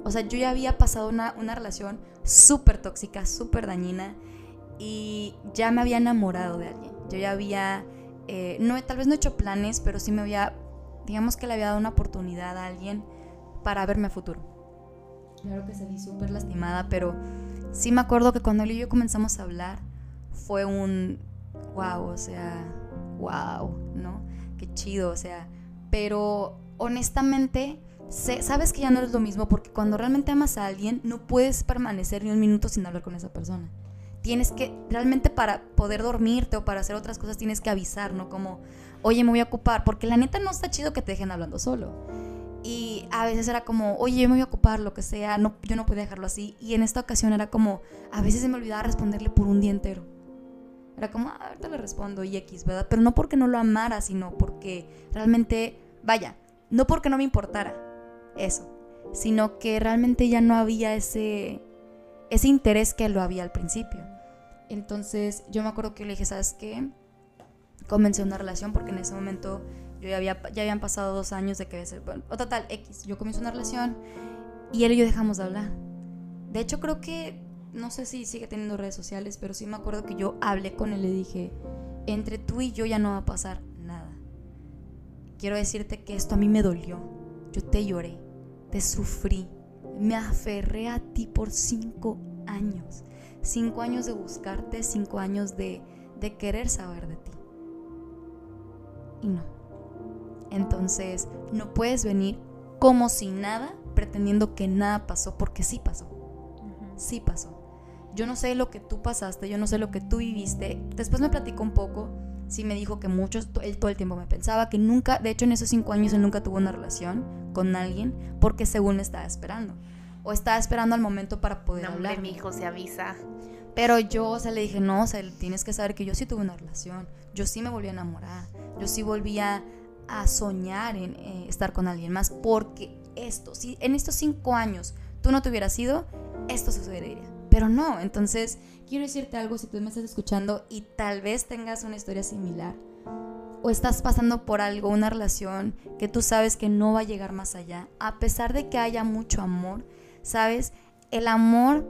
O sea, yo ya había pasado una, relación súper tóxica, súper dañina y ya me había enamorado de alguien. Yo ya había, eh, no, tal vez no he hecho planes, pero sí me había, digamos que le había dado una oportunidad a alguien para verme a futuro. Claro que salí súper lastimada, pero sí me acuerdo que cuando él y yo comenzamos a hablar fue un wow, o sea, wow, ¿no? Qué chido, o sea, pero honestamente sabes que ya no eres lo mismo porque cuando realmente amas a alguien no puedes permanecer ni un minuto sin hablar con esa persona. Tienes que, realmente para poder dormirte o para hacer otras cosas tienes que avisar, ¿no? Como, oye, me voy a ocupar, porque la neta no está chido que te dejen hablando solo. Y a veces era como, oye, me voy a ocupar, lo que sea, no, yo no podía dejarlo así. Y en esta ocasión era como, a veces se me olvidaba responderle por un día entero. Era como, ah, ahorita le respondo y X, ¿verdad? Pero no porque no lo amara, sino porque realmente, vaya, no porque no me importara, eso, sino que realmente ya no había ese, ese interés que lo había al principio. Entonces yo me acuerdo que le dije, ¿sabes qué? Comencé una relación porque en ese momento yo ya, había, ya habían pasado dos años de que... Bueno, o total, X, yo comencé una relación y él y yo dejamos de hablar. De hecho creo que, no sé si sigue teniendo redes sociales, pero sí me acuerdo que yo hablé con él y le dije, entre tú y yo ya no va a pasar nada. Quiero decirte que esto a mí me dolió. Yo te lloré te sufrí, me aferré a ti por cinco años. Cinco años de buscarte, cinco años de, de querer saber de ti. Y no. Entonces, no puedes venir como si nada, pretendiendo que nada pasó, porque sí pasó. Sí pasó. Yo no sé lo que tú pasaste, yo no sé lo que tú viviste. Después me platicó un poco sí me dijo que muchos, él todo el tiempo me pensaba, que nunca, de hecho en esos cinco años él nunca tuvo una relación con alguien porque según me estaba esperando. O estaba esperando al momento para poder no, hablar. mi hijo se avisa. Pero yo, o sea, le dije, no, o sea, tienes que saber que yo sí tuve una relación. Yo sí me volví a enamorar. Yo sí volví a, soñar en eh, estar con alguien más. Porque esto, si en estos cinco años tú no te hubieras ido, esto sucedería. Pero no, entonces quiero decirte algo si tú me estás escuchando y tal vez tengas una historia similar o estás pasando por algo, una relación que tú sabes que no va a llegar más allá, a pesar de que haya mucho amor, ¿sabes? El amor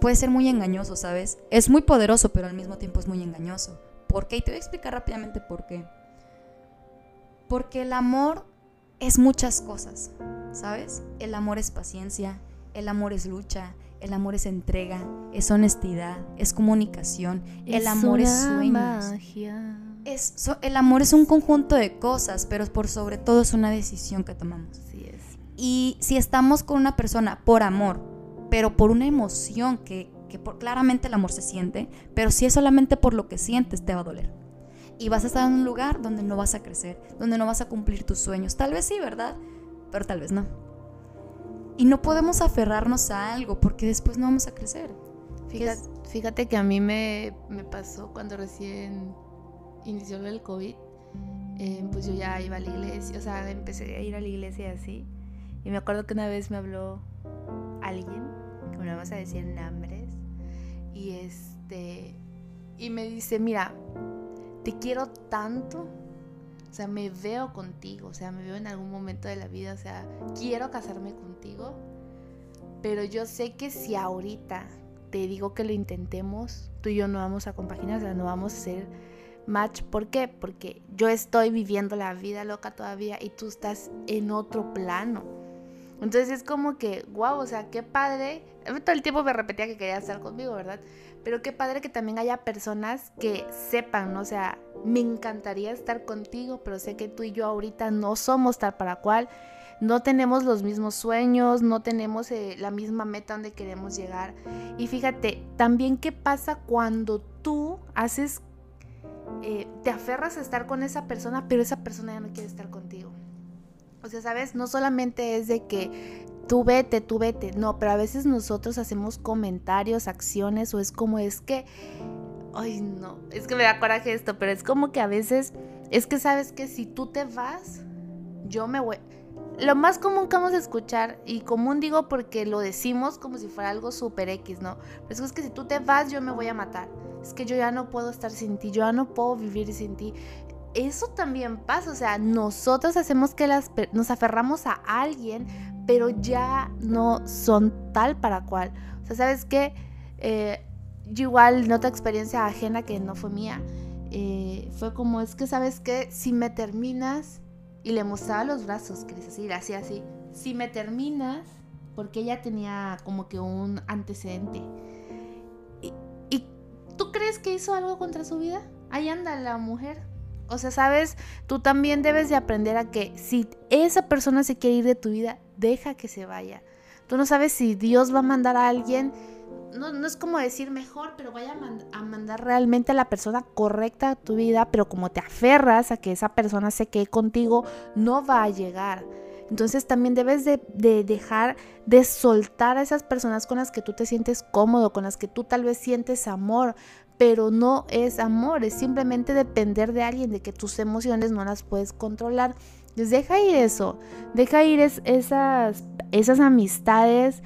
puede ser muy engañoso, ¿sabes? Es muy poderoso, pero al mismo tiempo es muy engañoso. ¿Por qué? Y te voy a explicar rápidamente por qué. Porque el amor es muchas cosas, ¿sabes? El amor es paciencia, el amor es lucha, el amor es entrega, es honestidad, es comunicación. el amor es sueños. Es, el amor es un conjunto de cosas, pero por sobre todo es una decisión que tomamos. Así es. Y si estamos con una persona por amor, pero por una emoción que, que por, claramente el amor se siente, pero si es solamente por lo que sientes, te va a doler. Y vas a estar en un lugar donde no vas a crecer, donde no vas a cumplir tus sueños. Tal vez sí, ¿verdad? Pero tal vez no. Y no podemos aferrarnos a algo porque después no vamos a crecer. Fíjate, que a mí me, pasó cuando recién inició el COVID. Eh, pues yo ya iba a la iglesia, o sea, empecé a ir a la iglesia así. Y me acuerdo que una vez me habló alguien, que me vamos a decir nombres, y este, y me dice, mira, te quiero tanto o sea, me veo contigo, o sea, me veo en algún momento de la vida, o sea, quiero casarme contigo, pero yo sé que si ahorita te digo que lo intentemos, tú y yo no vamos a compaginar, o sea, no vamos a ser match. ¿Por qué? Porque yo estoy viviendo la vida loca todavía y tú estás en otro plano. Entonces es como que, wow, o sea, qué padre. Todo el tiempo me repetía que quería estar conmigo, ¿verdad? Pero qué padre que también haya personas que sepan, ¿no? O sea, me encantaría estar contigo, pero sé que tú y yo ahorita no somos tal para cual, no tenemos los mismos sueños, no tenemos eh, la misma meta donde queremos llegar. Y fíjate, también qué pasa cuando tú haces, eh, te aferras a estar con esa persona, pero esa persona ya no quiere estar contigo. O sea, ¿sabes? No solamente es de que tú vete, tú vete. No, pero a veces nosotros hacemos comentarios, acciones o es como es que, ay no, es que me da coraje esto, pero es como que a veces, es que sabes que si tú te vas, yo me voy... Lo más común que vamos a escuchar, y común digo porque lo decimos como si fuera algo super X, ¿no? Es que si tú te vas, yo me voy a matar. Es que yo ya no puedo estar sin ti, yo ya no puedo vivir sin ti eso también pasa, o sea, nosotros hacemos que las, nos aferramos a alguien, pero ya no son tal para cual. O sea, ¿sabes qué? Eh, yo igual, experiencia ajena que no fue mía, eh, fue como, es que, ¿sabes qué? Si me terminas, y le mostraba los brazos, Cris, así, así, así, si me terminas, porque ella tenía como que un antecedente. ¿Y, ¿Y tú crees que hizo algo contra su vida? Ahí anda la mujer o sea, sabes, tú también debes de aprender a que si esa persona se quiere ir de tu vida, deja que se vaya. Tú no sabes si Dios va a mandar a alguien, no, no es como decir mejor, pero vaya a, mandar realmente a la persona correcta a tu vida, pero como te aferras a que esa persona se quede contigo, no va a llegar. Entonces también debes de, de, dejar de soltar a esas personas con las que tú te sientes cómodo, con las que tú tal vez sientes amor, pero no es amor, es simplemente depender de alguien, de que tus emociones no las puedes controlar. Entonces deja ir eso, deja ir esas, esas amistades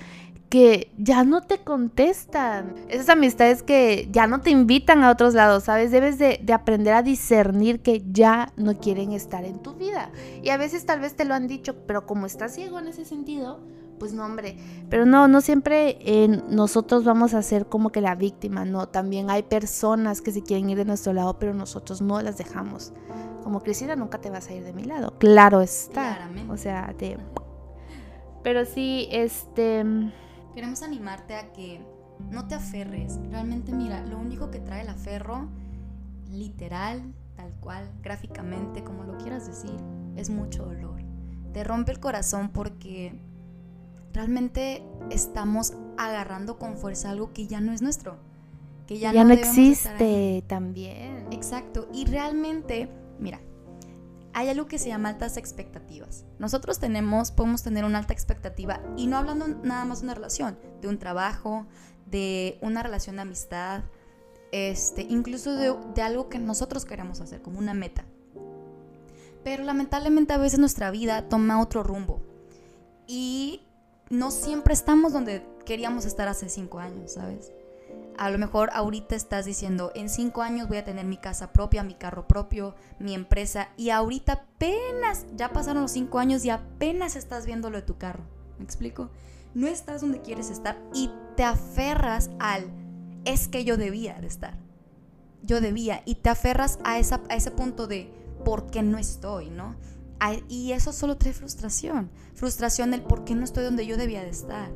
que ya no te contestan, esas amistades que ya no te invitan a otros lados, ¿sabes? Debes de, de, aprender a discernir que ya no quieren estar en tu vida. Y a veces tal vez te lo han dicho, pero como estás ciego en ese sentido, pues no, hombre. Pero no, no siempre nosotros vamos a ser como que la víctima, no. También hay personas que se quieren ir de nuestro lado, pero nosotros no las dejamos. Como Cristina, nunca te vas a ir de mi lado. Claro está. O sea, te... Pero sí, este... Queremos animarte a que no te aferres. Realmente, mira, lo único que trae el aferro, literal, tal cual, gráficamente, como lo quieras decir, es mucho dolor. Te rompe el corazón porque realmente estamos agarrando con fuerza algo que ya no es nuestro, que ya, no, existe también. Exacto, y realmente, mira, hay algo que se llama altas expectativas. Nosotros tenemos, podemos tener una alta expectativa y no hablando nada más de una relación, de un trabajo, de una relación de amistad, este, incluso de, de algo que nosotros queremos hacer, como una meta. Pero lamentablemente a veces nuestra vida toma otro rumbo. Y no siempre estamos donde queríamos estar hace cinco años, ¿sabes? A lo mejor ahorita estás diciendo, en cinco años voy a tener mi casa propia, mi carro propio, mi empresa, y ahorita apenas, ya pasaron los cinco años y apenas estás viendo lo de tu carro. ¿Me explico? No estás donde quieres estar y te aferras al, es que yo debía de estar. Yo debía, y te aferras a, esa, a ese punto de, ¿por qué no estoy? ¿No? Y eso solo trae frustración. Frustración del por qué no estoy donde yo debía de estar.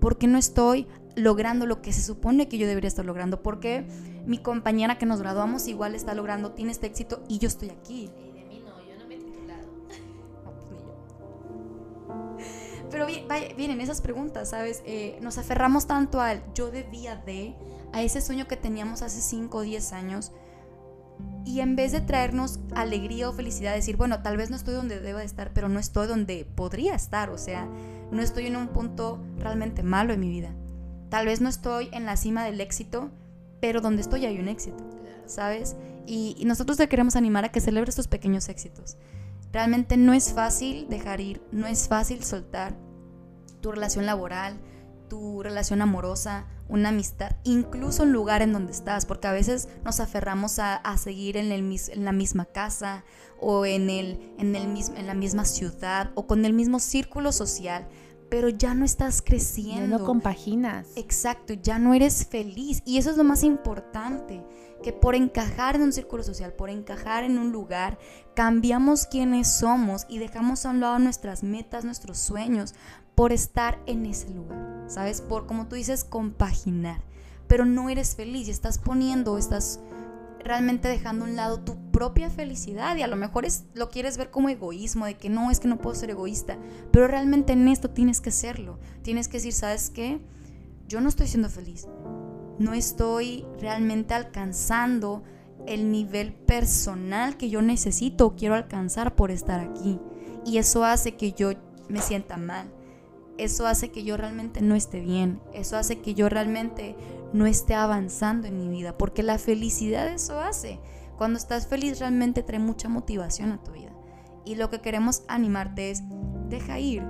¿Por qué no estoy logrando lo que se supone que yo debería estar logrando? ¿Por qué mi compañera que nos graduamos igual está logrando, tiene este éxito y yo estoy aquí? de mí no, yo no me he titulado. Pues Pero vienen esas preguntas, ¿sabes? Eh, nos aferramos tanto al yo debía de, a ese sueño que teníamos hace 5 o 10 años y en vez de traernos alegría o felicidad, decir, bueno, tal vez no estoy donde debo de estar, pero no estoy donde podría estar, o sea, no estoy en un punto realmente malo en mi vida. Tal vez no estoy en la cima del éxito, pero donde estoy hay un éxito, ¿sabes? Y, nosotros te queremos animar a que celebres tus pequeños éxitos. Realmente no es fácil dejar ir, no es fácil soltar tu relación laboral, tu relación amorosa, una amistad, incluso un lugar en donde estás, porque a veces nos aferramos a, seguir en, el, en, la misma casa o en, el, en, el, en la misma ciudad o con el mismo círculo social, pero ya no estás creciendo. Ya no compaginas. Exacto, ya no eres feliz. Y eso es lo más importante, que por encajar en un círculo social, por encajar en un lugar, cambiamos quiénes somos y dejamos a un lado nuestras metas, nuestros sueños, por estar en ese lugar, ¿sabes? Por, como tú dices, compaginar. Pero no eres feliz y estás poniendo, estás realmente dejando a un lado tu propia felicidad y a lo mejor es, lo quieres ver como egoísmo, de que no, es que no puedo ser egoísta, pero realmente en esto tienes que serlo. Tienes que decir, ¿sabes qué? Yo no estoy siendo feliz. No estoy realmente alcanzando el nivel personal que yo necesito o quiero alcanzar por estar aquí. Y eso hace que yo me sienta mal eso hace que yo realmente no esté bien, eso hace que yo realmente no esté avanzando en mi vida, porque la felicidad eso hace. Cuando estás feliz realmente trae mucha motivación a tu vida. Y lo que queremos animarte es, deja ir.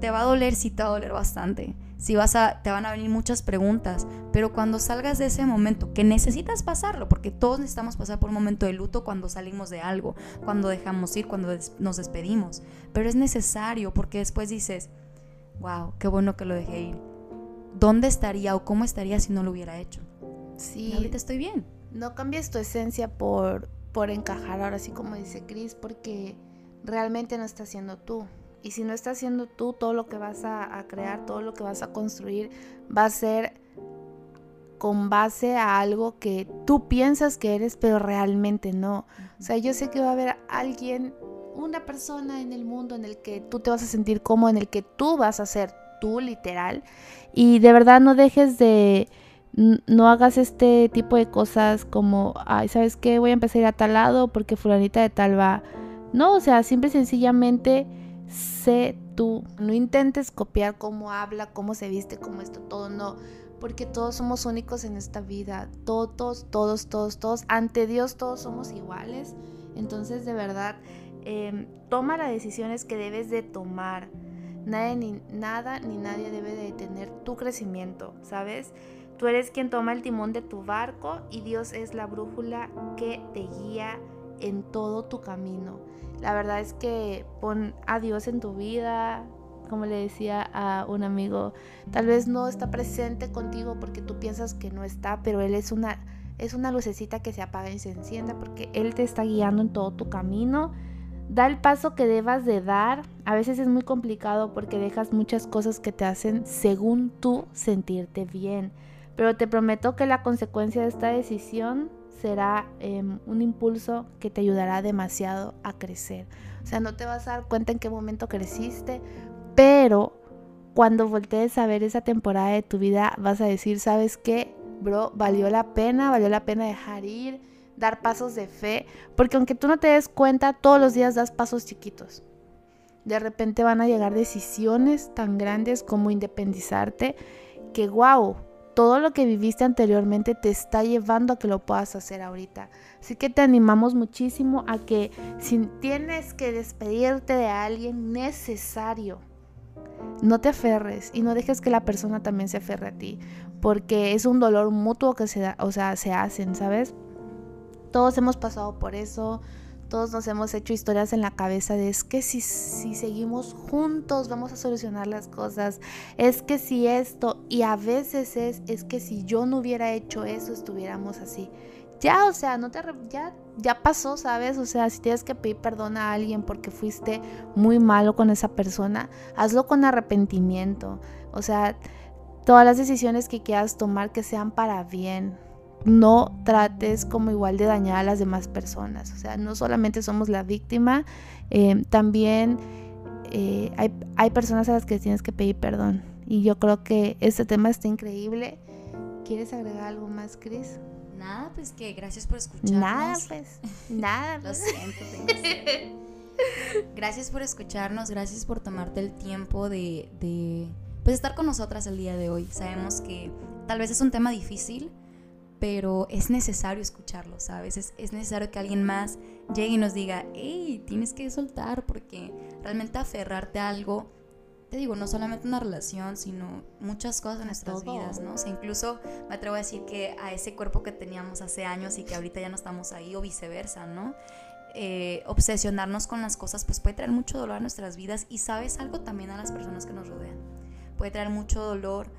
Te va a doler, sí te va a doler bastante. Si vas a, te van a venir muchas preguntas, pero cuando salgas de ese momento, que necesitas pasarlo, porque todos necesitamos pasar por un momento de luto cuando salimos de algo, cuando dejamos ir, cuando nos despedimos, pero es necesario porque después dices, wow, qué bueno que lo dejé ir. ¿Dónde estaría o cómo estaría si no lo hubiera hecho? Sí. ahorita estoy bien. No cambies tu esencia por, por encajar, ahora sí como dice Chris, porque realmente no estás siendo tú. Y si no estás siendo tú, todo lo que vas a, crear, todo lo que vas a construir, va a ser con base a algo que tú piensas que eres, pero realmente no. O sea, yo sé que va a haber alguien, una persona en el mundo en el que tú te vas a sentir como, en el que tú vas a ser tú, literal. Y de verdad no dejes de, no hagas este tipo de cosas como, ay, ¿sabes qué? Voy a empezar a ir a tal lado porque fulanita de tal va. No, o sea, simple sencillamente sé tú. No intentes copiar cómo habla, cómo se viste, cómo esto, todo, no. Porque todos somos únicos en esta vida. Todos, todos, todos, todos. Ante Dios todos somos iguales. Entonces, de verdad, em, toma las decisiones que debes de tomar. Nadie, ni, nada ni nadie debe de detener tu crecimiento, ¿sabes? Tú eres quien toma el timón de tu barco y Dios es la brújula que te guía en todo tu camino. La verdad es que pon a Dios en tu vida, como le decía a un amigo, tal vez no está presente contigo porque tú piensas que no está, pero Él es una, es una lucecita que se apaga y se enciende porque Él te está guiando en todo tu camino. Da el paso que debas de dar. A veces es muy complicado porque dejas muchas cosas que te hacen según tú sentirte bien. Pero te prometo que la consecuencia de esta decisión será em, un impulso que te ayudará demasiado a crecer. O sea, no te vas a dar cuenta en qué momento creciste, pero cuando voltees a ver esa temporada de tu vida, vas a decir, ¿sabes qué? Bro, valió la pena, valió la pena dejar ir, dar pasos de fe, porque aunque tú no te des cuenta, todos los días das pasos chiquitos. De repente van a llegar decisiones tan grandes como independizarte, que wow, todo lo que viviste anteriormente te está llevando a que lo puedas hacer ahorita. Así que te animamos muchísimo a que si tienes que despedirte de alguien necesario, no te aferres y no dejes que la persona también se aferre a ti, porque es un dolor mutuo que se da, o sea, se hacen, ¿sabes? Todos hemos pasado por eso, todos nos hemos hecho historias en la cabeza de es que si, si seguimos juntos vamos a solucionar las cosas, es que si esto, y a veces es, es que si yo no hubiera hecho eso estuviéramos así. Ya, o sea, no te ya ya pasó, ¿sabes? O sea, si tienes que pedir perdón a alguien porque fuiste muy malo con esa persona, hazlo con arrepentimiento. O sea, todas las decisiones que quieras tomar que sean para bien no trates como igual de dañar a las demás personas. O sea, no solamente somos la víctima, eh, también eh, hay, hay, personas a las que tienes que pedir perdón. Y yo creo que este tema está increíble. ¿Quieres agregar algo más, Cris? Nada, pues que gracias por escucharnos. Nada, pues. Nada. Lo siento. gracias por escucharnos, gracias por tomarte el tiempo de, de pues, estar con nosotras el día de hoy. Sabemos que tal vez es un tema difícil, pero es necesario escucharlo, ¿sabes? Es, es, necesario que alguien más llegue y nos diga, hey, tienes que soltar porque realmente aferrarte a algo, te digo, no solamente una relación, sino muchas cosas en nuestras vidas, ¿no? O sea, incluso me atrevo a decir que a ese cuerpo que teníamos hace años y que ahorita ya no estamos ahí o viceversa, ¿no? Eh, obsesionarnos con las cosas pues puede traer mucho dolor a nuestras vidas y sabes algo también a las personas que nos rodean. Puede traer mucho dolor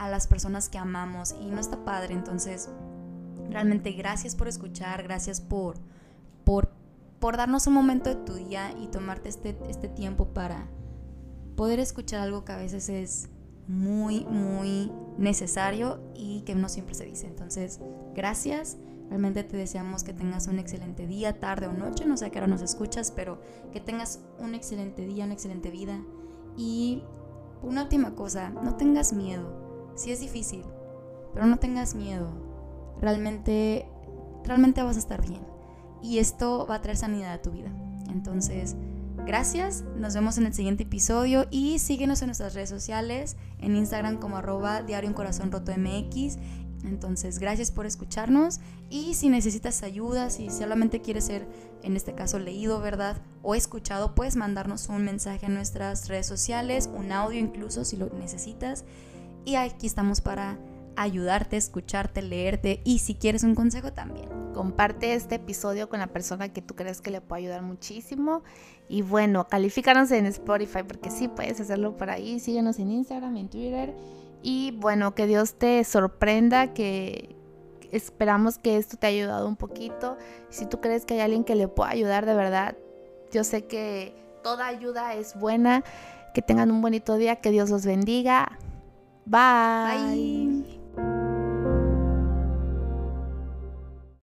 a las personas que amamos y no está padre. Entonces, realmente gracias por escuchar, gracias por, por, por darnos un momento de tu día y tomarte este, este tiempo para poder escuchar algo que a veces es muy, muy necesario y que no siempre se dice. Entonces, gracias. Realmente te deseamos que tengas un excelente día, tarde o noche. No sé a qué hora nos escuchas, pero que tengas un excelente día, una excelente vida. Y una última cosa, no tengas miedo sí es difícil, pero no tengas miedo. Realmente, realmente vas a estar bien. Y esto va a traer sanidad a tu vida. Entonces, Gracias, nos vemos en el siguiente episodio y síguenos en nuestras redes sociales, en Instagram como arroba diario en corazón roto MX. Entonces, gracias por escucharnos y si necesitas ayuda, si solamente quieres ser, en este caso, leído, ¿verdad? O escuchado, puedes mandarnos un mensaje en nuestras redes sociales, un audio incluso si lo necesitas. Y aquí estamos para ayudarte, escucharte, leerte y si quieres un consejo también. Comparte este episodio con la persona que tú crees que le puede ayudar muchísimo. Y bueno, califícanos en Spotify porque sí puedes hacerlo por ahí. Síguenos en Instagram, en Twitter. Y bueno, que Dios te sorprenda, que esperamos que esto te haya ayudado un poquito. Si tú crees que hay alguien que le pueda ayudar de verdad, yo sé que toda ayuda es buena. Que tengan un bonito día, que Dios los bendiga. Bye.